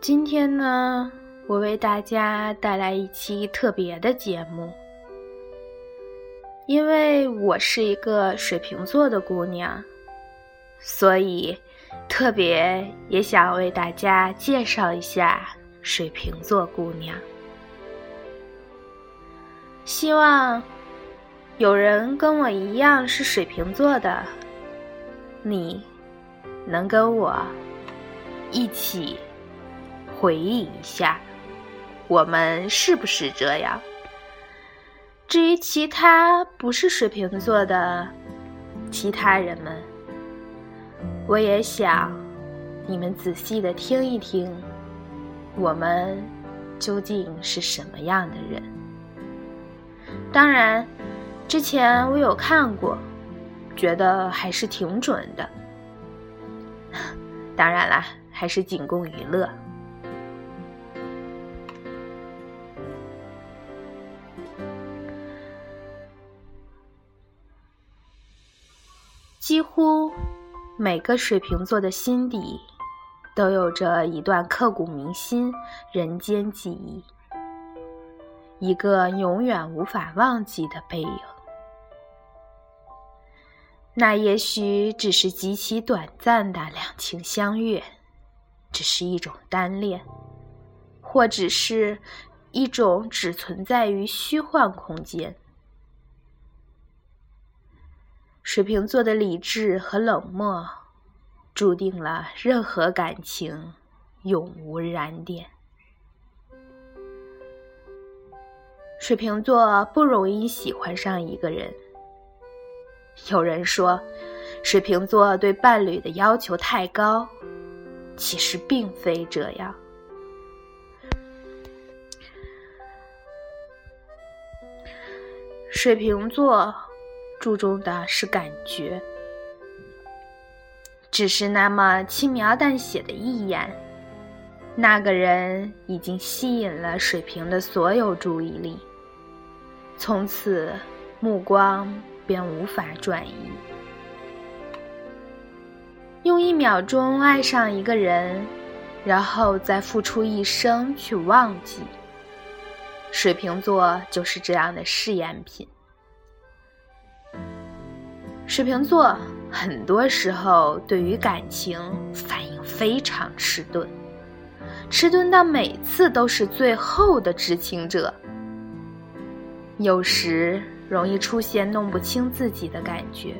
今天呢，我为大家带来一期特别的节目，因为我是一个水瓶座的姑娘，所以特别也想为大家介绍一下水瓶座姑娘。希望有人跟我一样是水瓶座的，你能跟我一起。回忆一下，我们是不是这样？至于其他不是水瓶座的其他人们，我也想你们仔细的听一听，我们究竟是什么样的人？当然，之前我有看过，觉得还是挺准的。当然啦，还是仅供娱乐。几乎每个水瓶座的心底，都有着一段刻骨铭心人间记忆，一个永远无法忘记的背影。那也许只是极其短暂的两情相悦，只是一种单恋，或只是一种只存在于虚幻空间。水瓶座的理智和冷漠，注定了任何感情永无燃点。水瓶座不容易喜欢上一个人。有人说，水瓶座对伴侣的要求太高，其实并非这样。水瓶座。注重的是感觉，只是那么轻描淡写的一眼，那个人已经吸引了水瓶的所有注意力，从此目光便无法转移。用一秒钟爱上一个人，然后再付出一生去忘记，水瓶座就是这样的试验品。水瓶座很多时候对于感情反应非常迟钝，迟钝到每次都是最后的知情者。有时容易出现弄不清自己的感觉，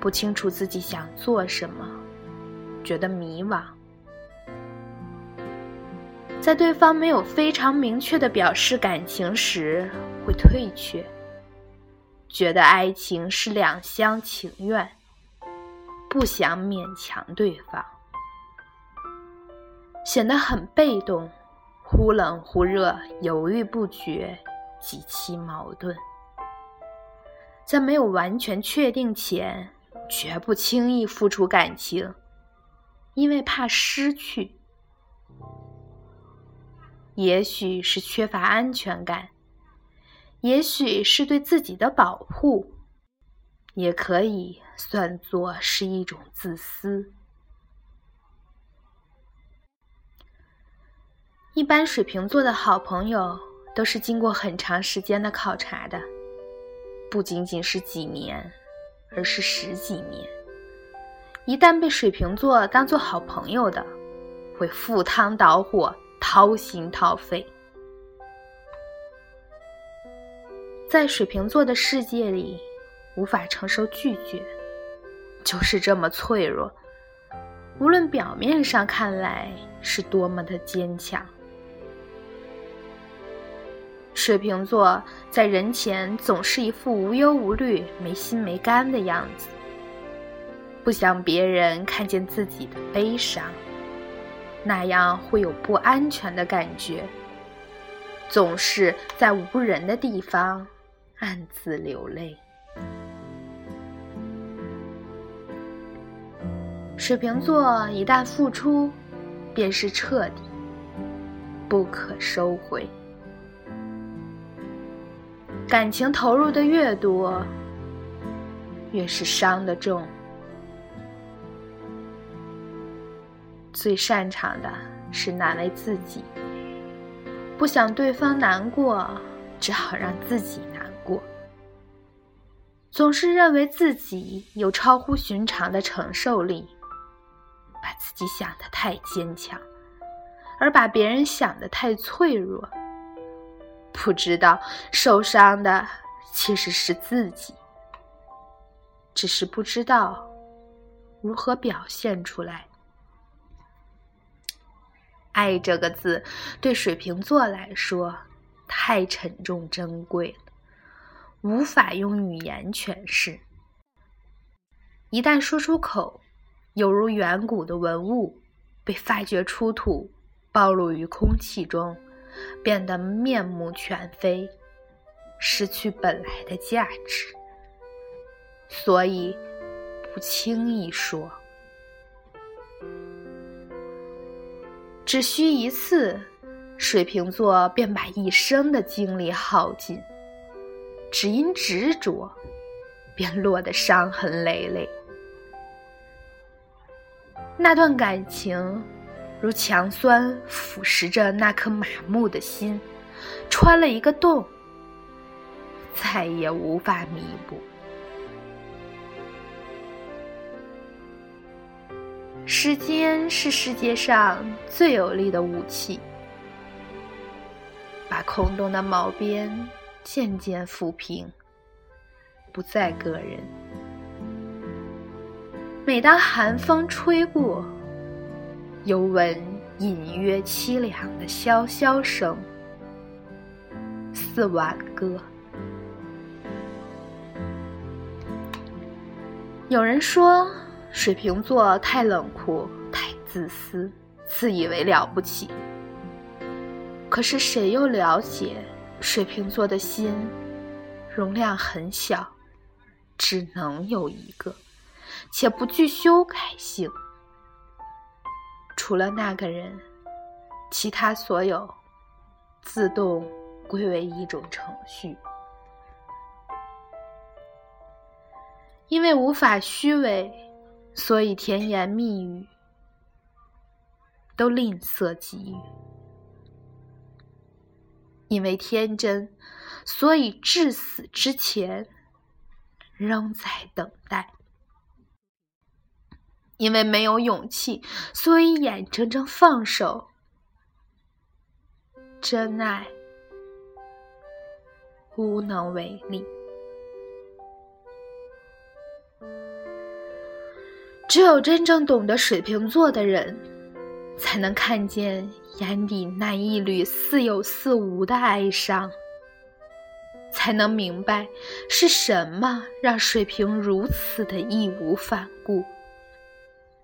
不清楚自己想做什么，觉得迷惘，在对方没有非常明确的表示感情时，会退却。觉得爱情是两厢情愿，不想勉强对方，显得很被动，忽冷忽热，犹豫不决，极其矛盾。在没有完全确定前，绝不轻易付出感情，因为怕失去。也许是缺乏安全感。也许是对自己的保护，也可以算作是一种自私。一般水瓶座的好朋友都是经过很长时间的考察的，不仅仅是几年，而是十几年。一旦被水瓶座当做好朋友的，会赴汤蹈火，掏心掏肺。在水瓶座的世界里，无法承受拒绝，就是这么脆弱。无论表面上看来是多么的坚强，水瓶座在人前总是一副无忧无虑、没心没肝的样子，不想别人看见自己的悲伤，那样会有不安全的感觉。总是在无人的地方。暗自流泪。水瓶座一旦付出，便是彻底。不可收回。感情投入的越多，越是伤得重。最擅长的是难为自己，不想对方难过，只好让自己。总是认为自己有超乎寻常的承受力，把自己想得太坚强，而把别人想得太脆弱。不知道受伤的其实是自己，只是不知道如何表现出来。爱这个字对水瓶座来说太沉重珍贵了，无法用语言诠释。一旦说出口，犹如远古的文物被发掘出土，暴露于空气中。变得面目全非，失去本来的价值，所以不轻易说。只需一次，水瓶座便把一生的精力耗尽；只因执着，便落得伤痕累累。那段感情。如强酸腐蚀着那颗麻木的心，穿了一个洞，再也无法弥补。时间是世界上最有力的武器，把空洞的毛边渐渐抚平，不再个人。每当寒风吹过。犹闻隐约凄凉的萧萧声，似挽歌。有人说水瓶座太冷酷、太自私，自以为了不起。可是谁又了解水瓶座的心容量很小，只能有一个，且不具修改性。除了那个人，其他所有自动归为一种程序。因为无法虚伪，所以甜言蜜语都吝啬给予；因为天真，所以至死之前仍在等待。因为没有勇气，所以眼睁睁放手。真爱无能为力，只有真正懂得水瓶座的人，才能看见眼底那一缕似有似无的哀伤，才能明白是什么让水瓶如此的义无反顾。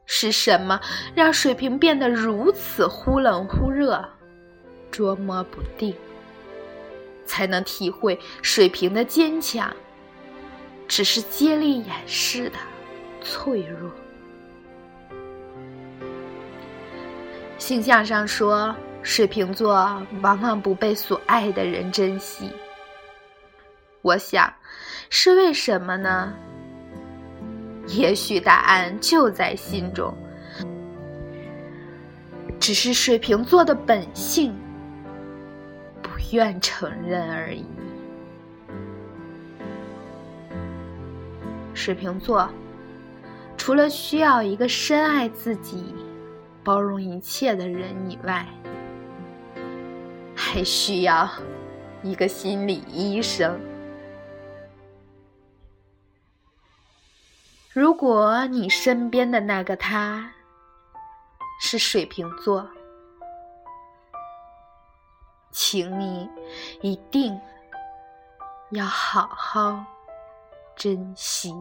是什么让水瓶变得如此忽冷忽热、捉摸不定？才能体会水瓶的坚强，只是接力掩饰的脆弱。星象上说，水瓶座往往不被所爱的人珍惜。我想，是为什么呢？也许答案就在心中，只是水瓶座的本性不愿承认而已。水瓶座除了需要一个深爱自己、包容一切的人以外，还需要一个心理医生。如果你身边的那个他是水瓶座，请你一定要好好珍惜。